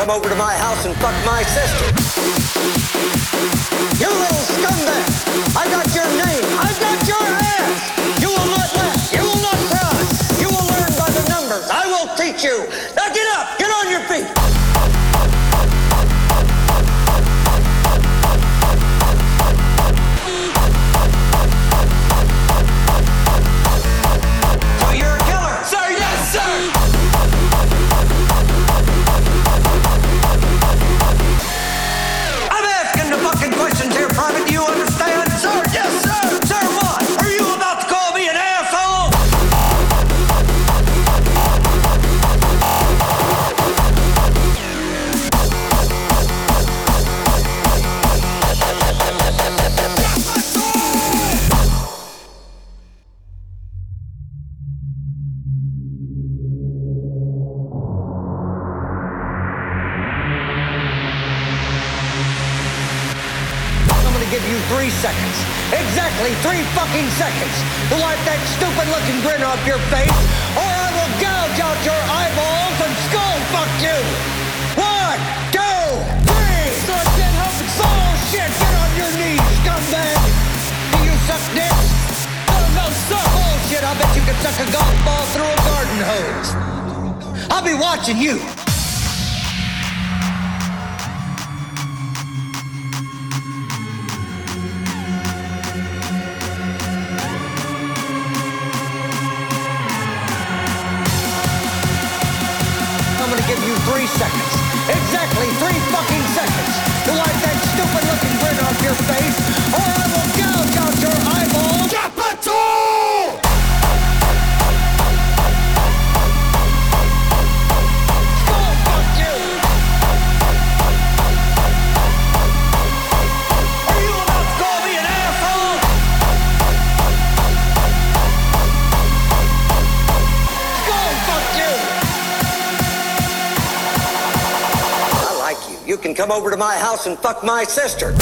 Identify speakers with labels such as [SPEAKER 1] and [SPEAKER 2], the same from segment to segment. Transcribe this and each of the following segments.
[SPEAKER 1] come
[SPEAKER 2] over to my house and fuck my sister. chuck a golf ball through a garden hose. I'll be watching you. I'm gonna give you three seconds. Exactly three fucking seconds to wipe that stupid looking grin off your face.
[SPEAKER 3] Come over to my house and fuck my sister.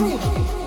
[SPEAKER 3] Let's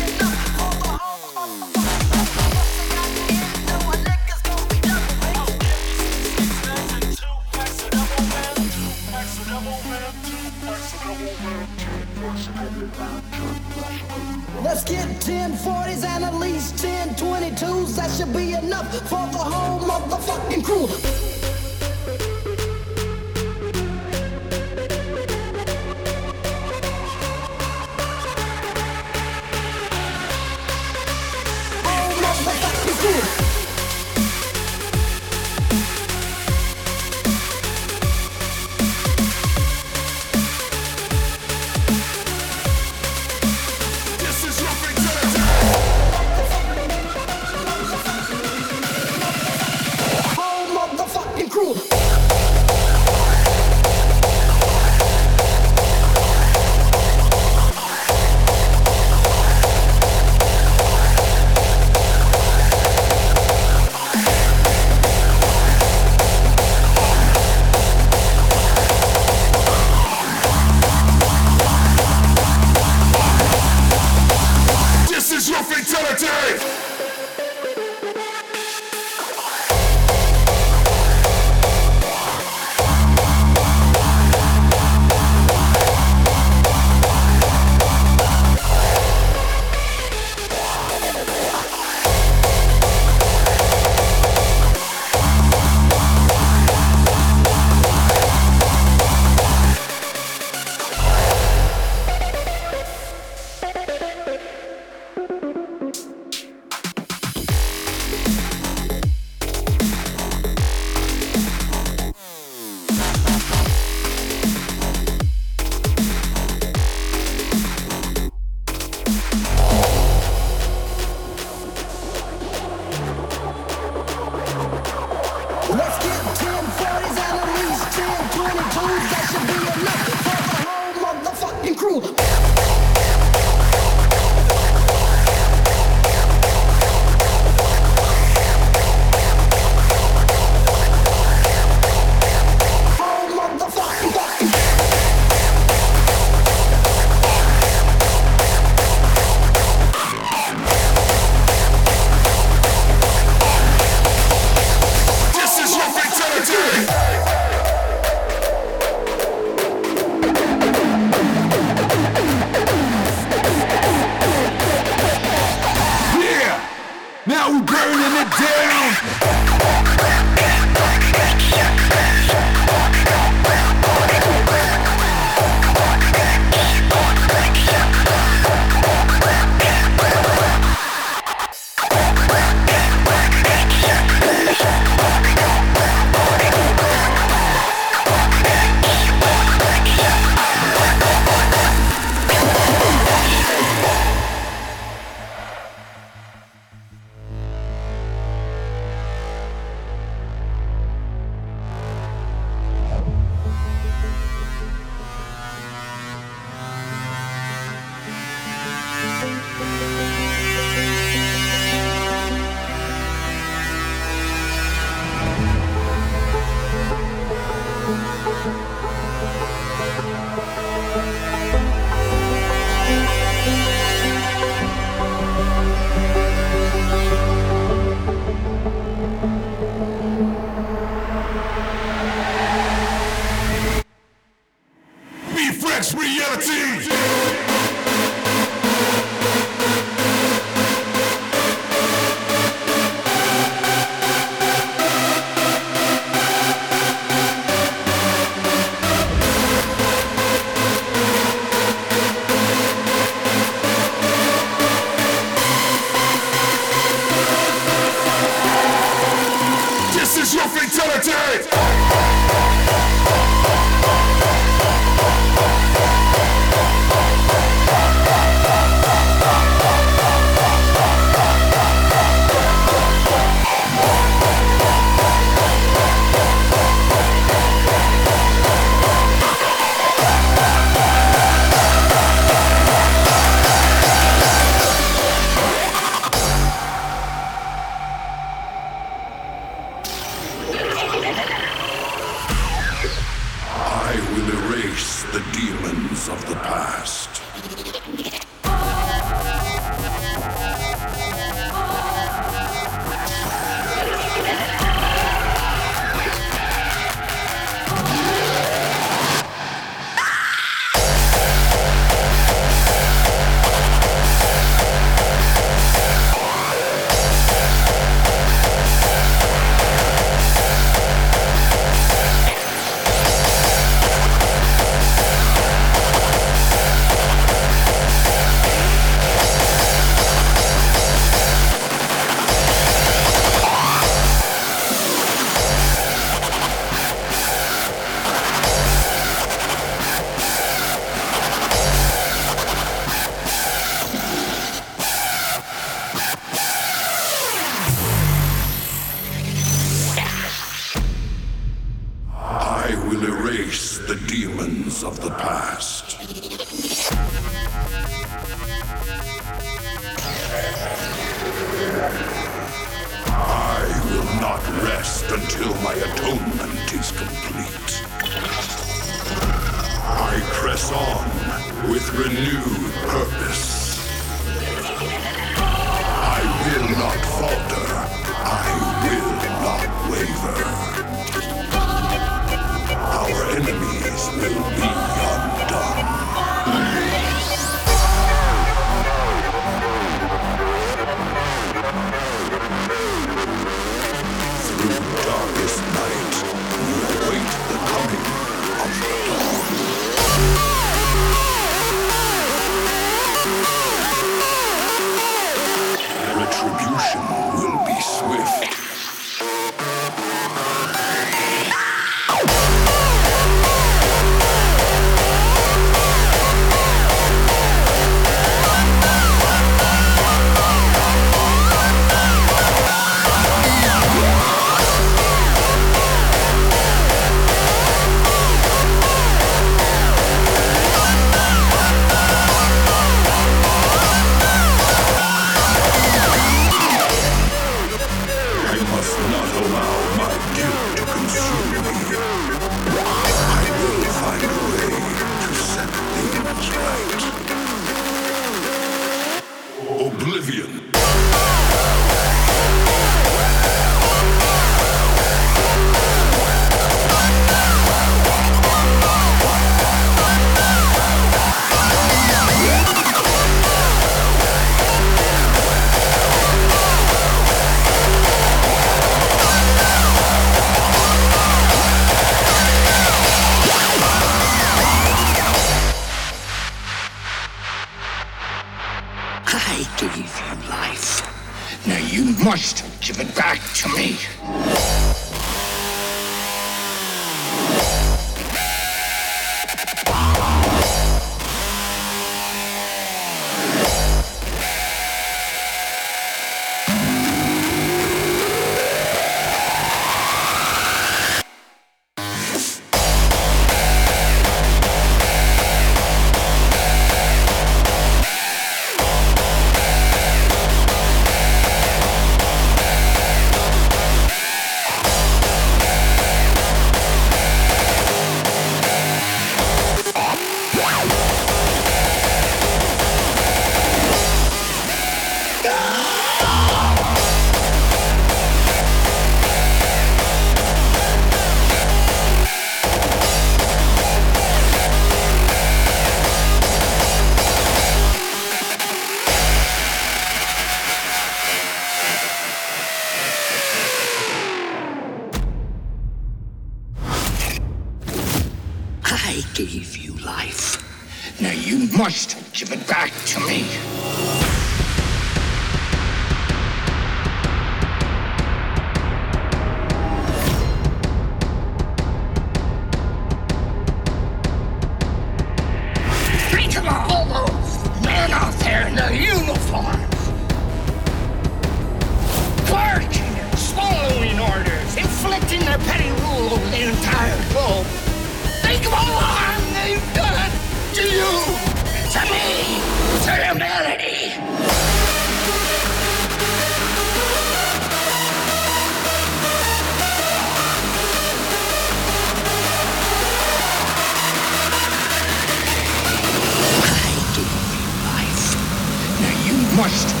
[SPEAKER 3] crushed.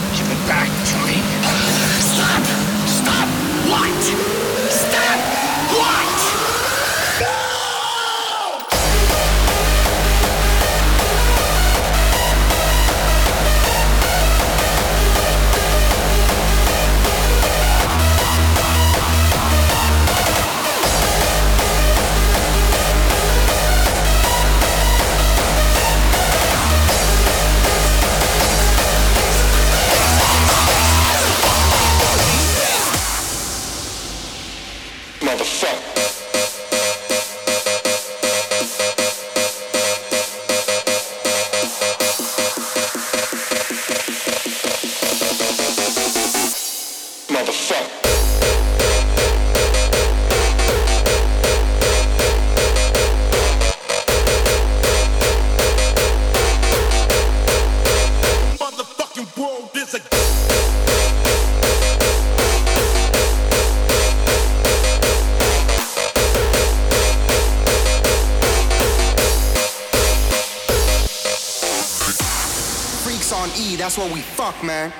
[SPEAKER 3] man.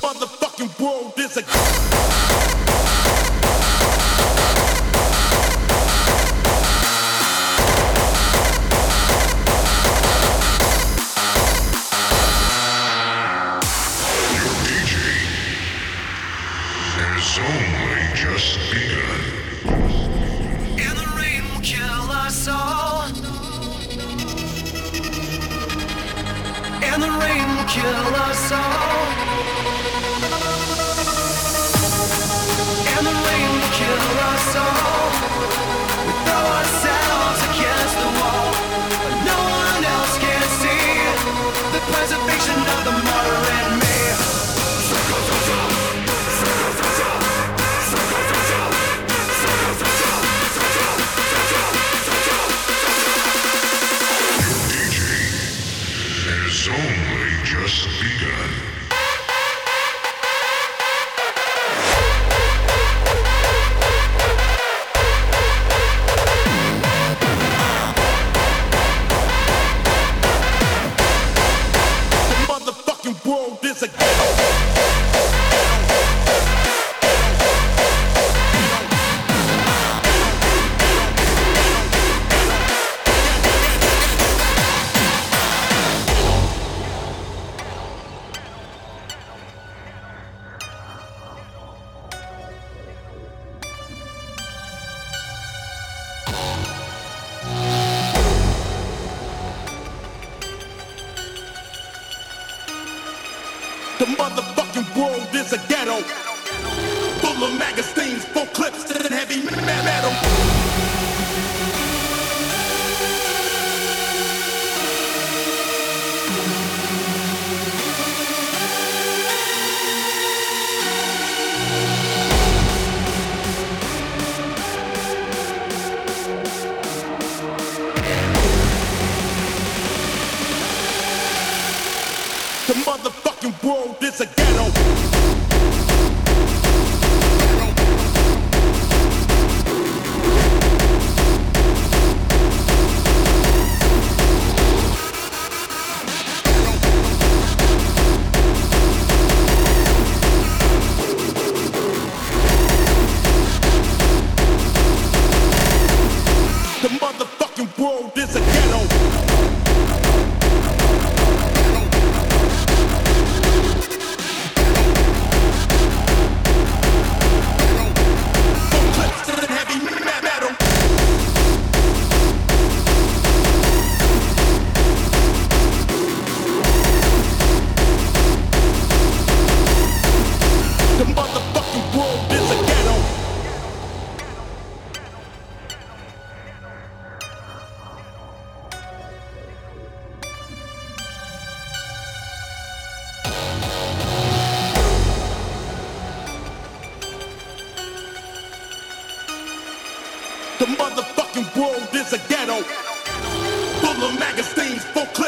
[SPEAKER 3] Motherfucking
[SPEAKER 4] world is
[SPEAKER 5] a The motherfucking
[SPEAKER 6] world is
[SPEAKER 7] a ghetto. Full of magazines, full clips, and heavy metal.
[SPEAKER 8] this again. for clear.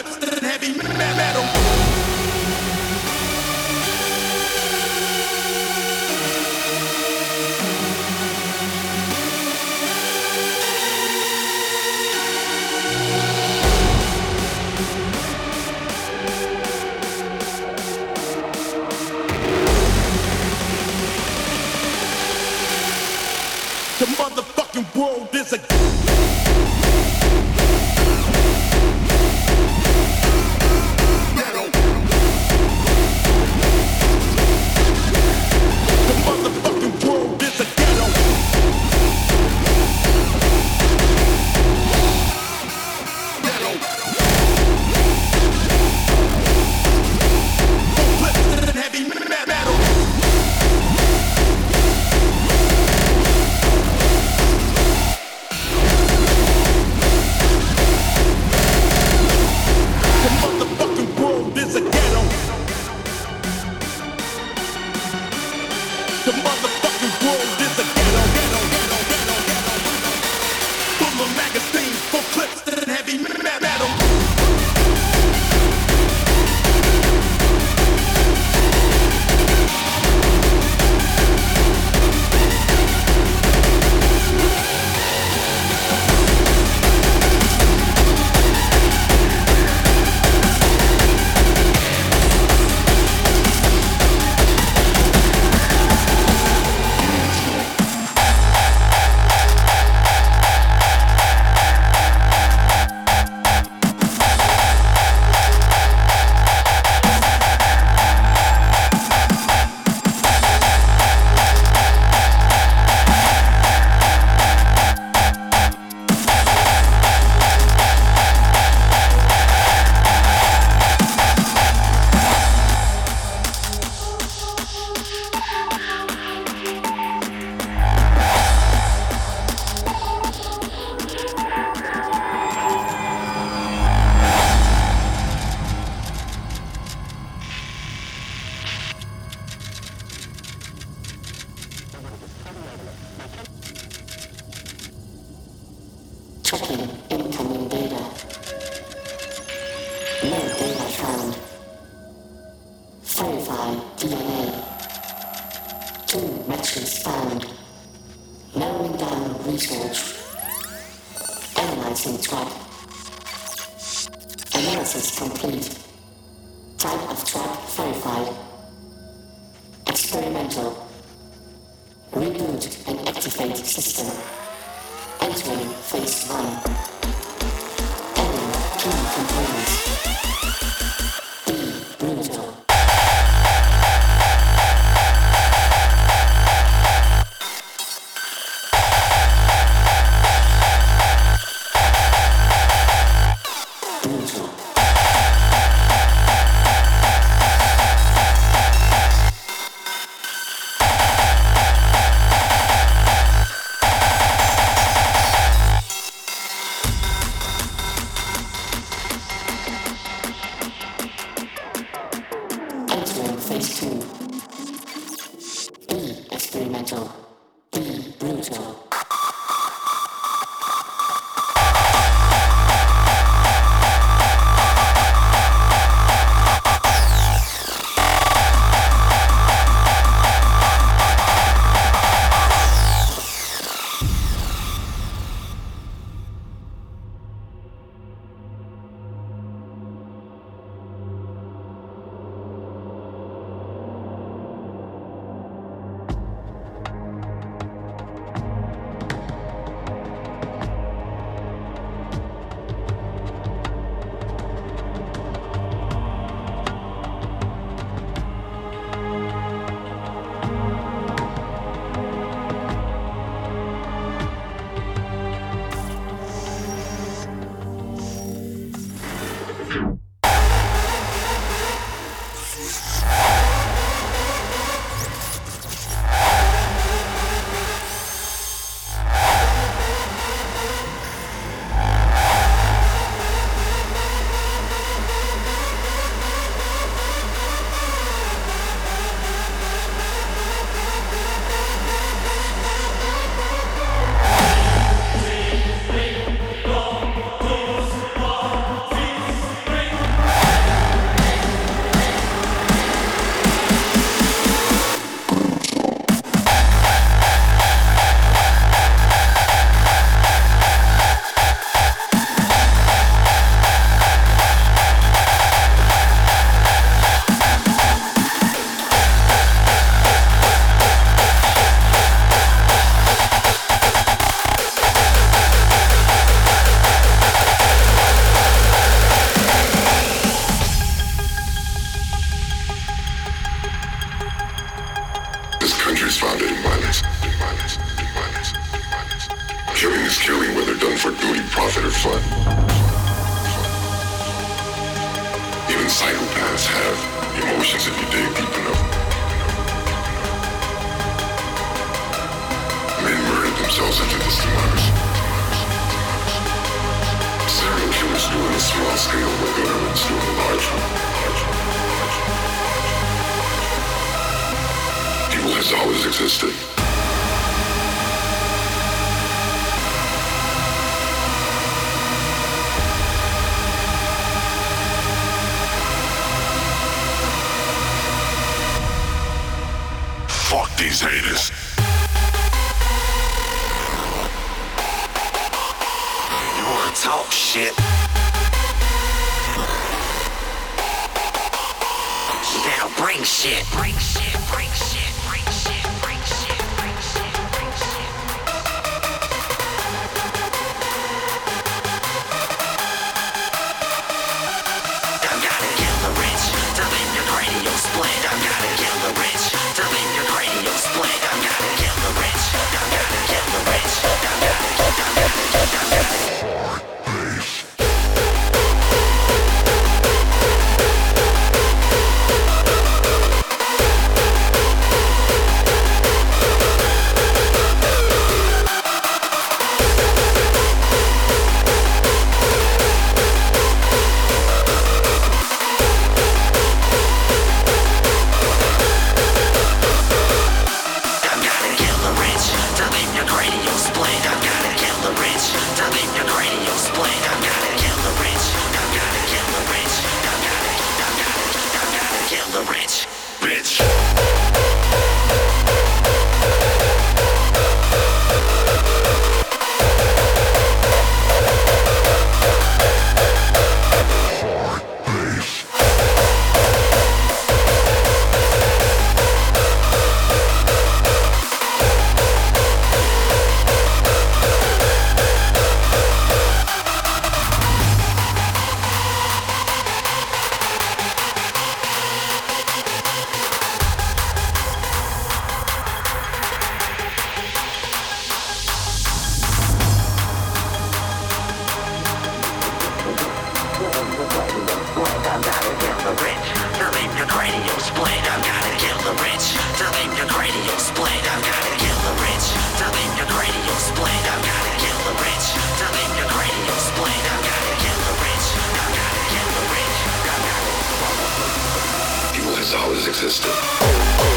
[SPEAKER 8] Always existed.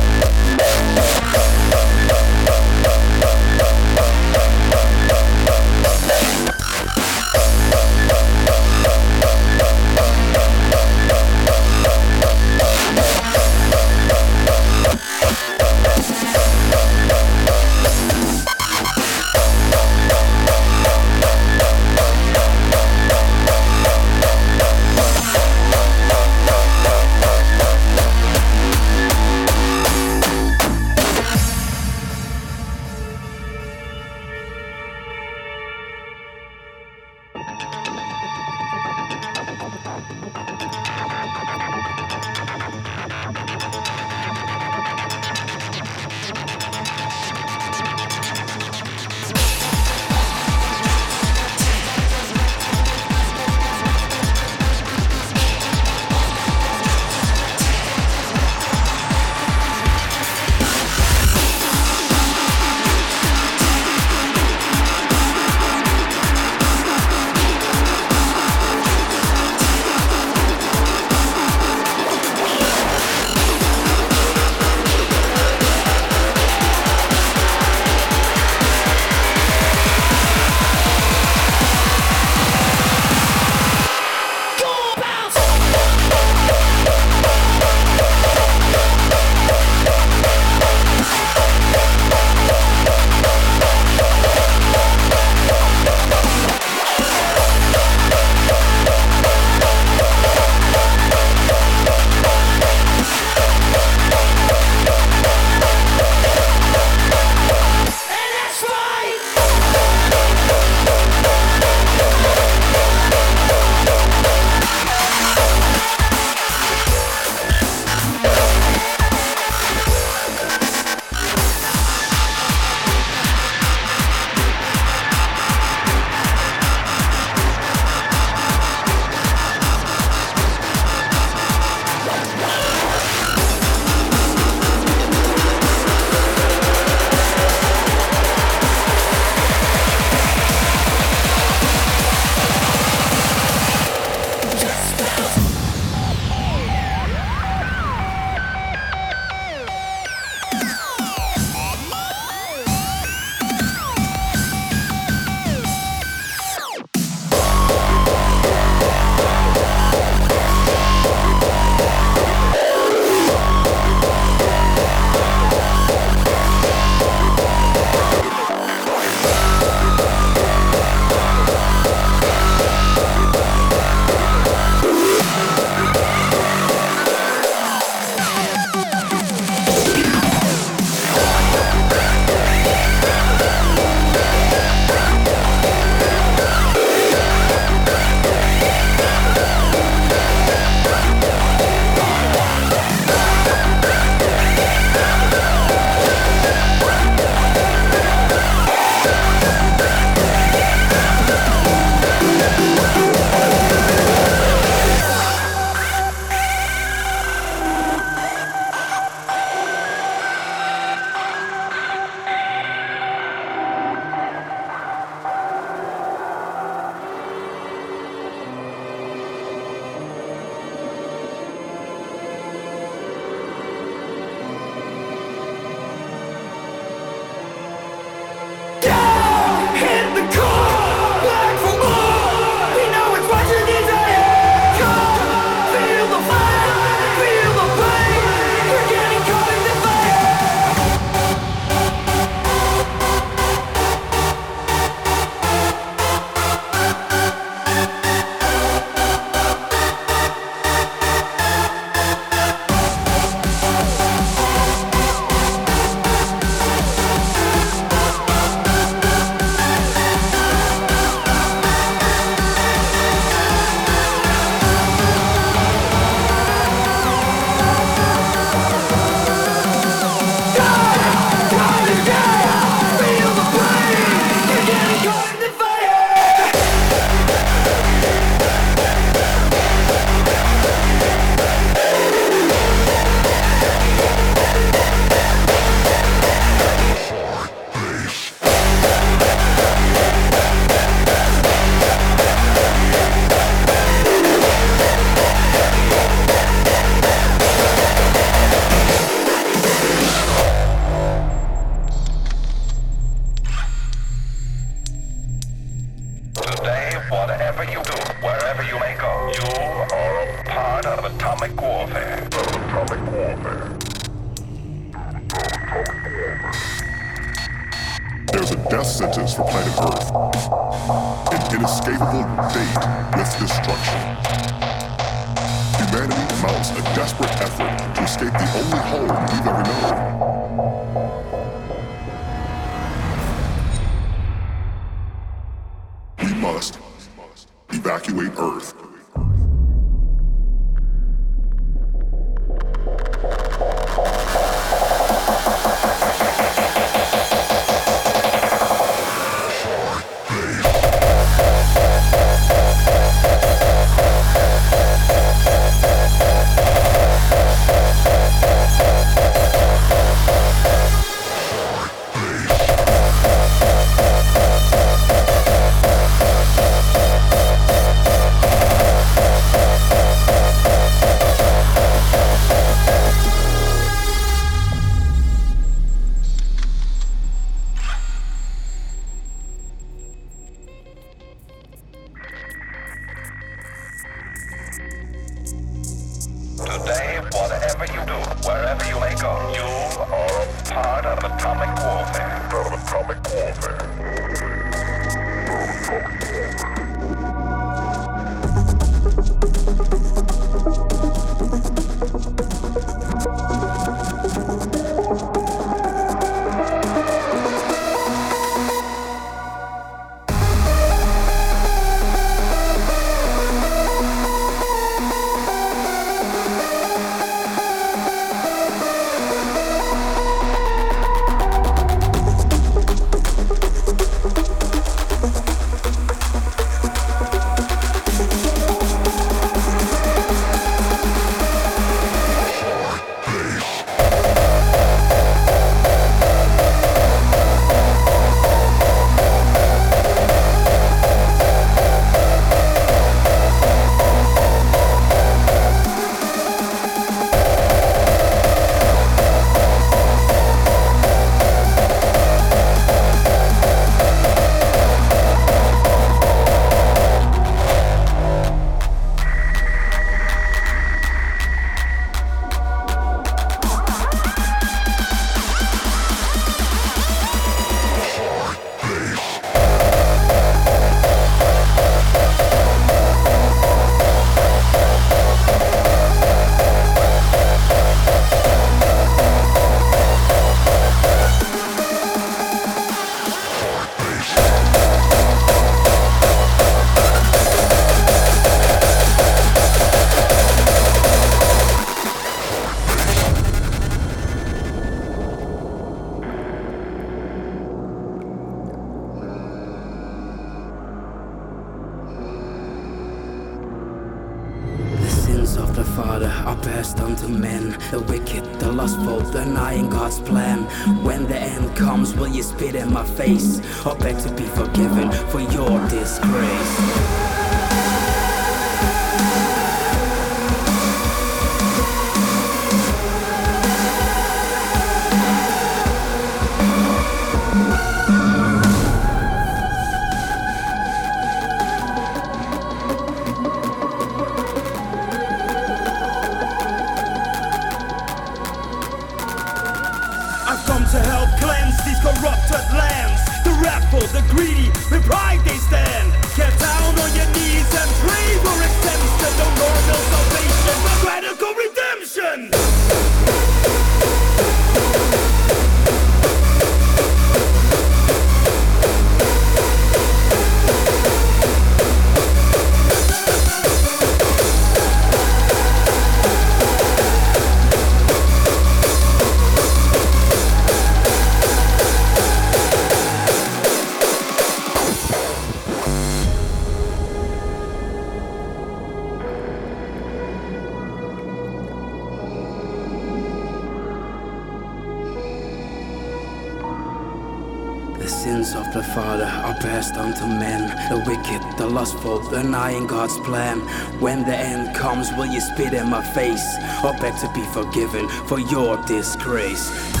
[SPEAKER 9] Denying God's plan. When the end comes, will you spit in my face or beg to be forgiven for your disgrace?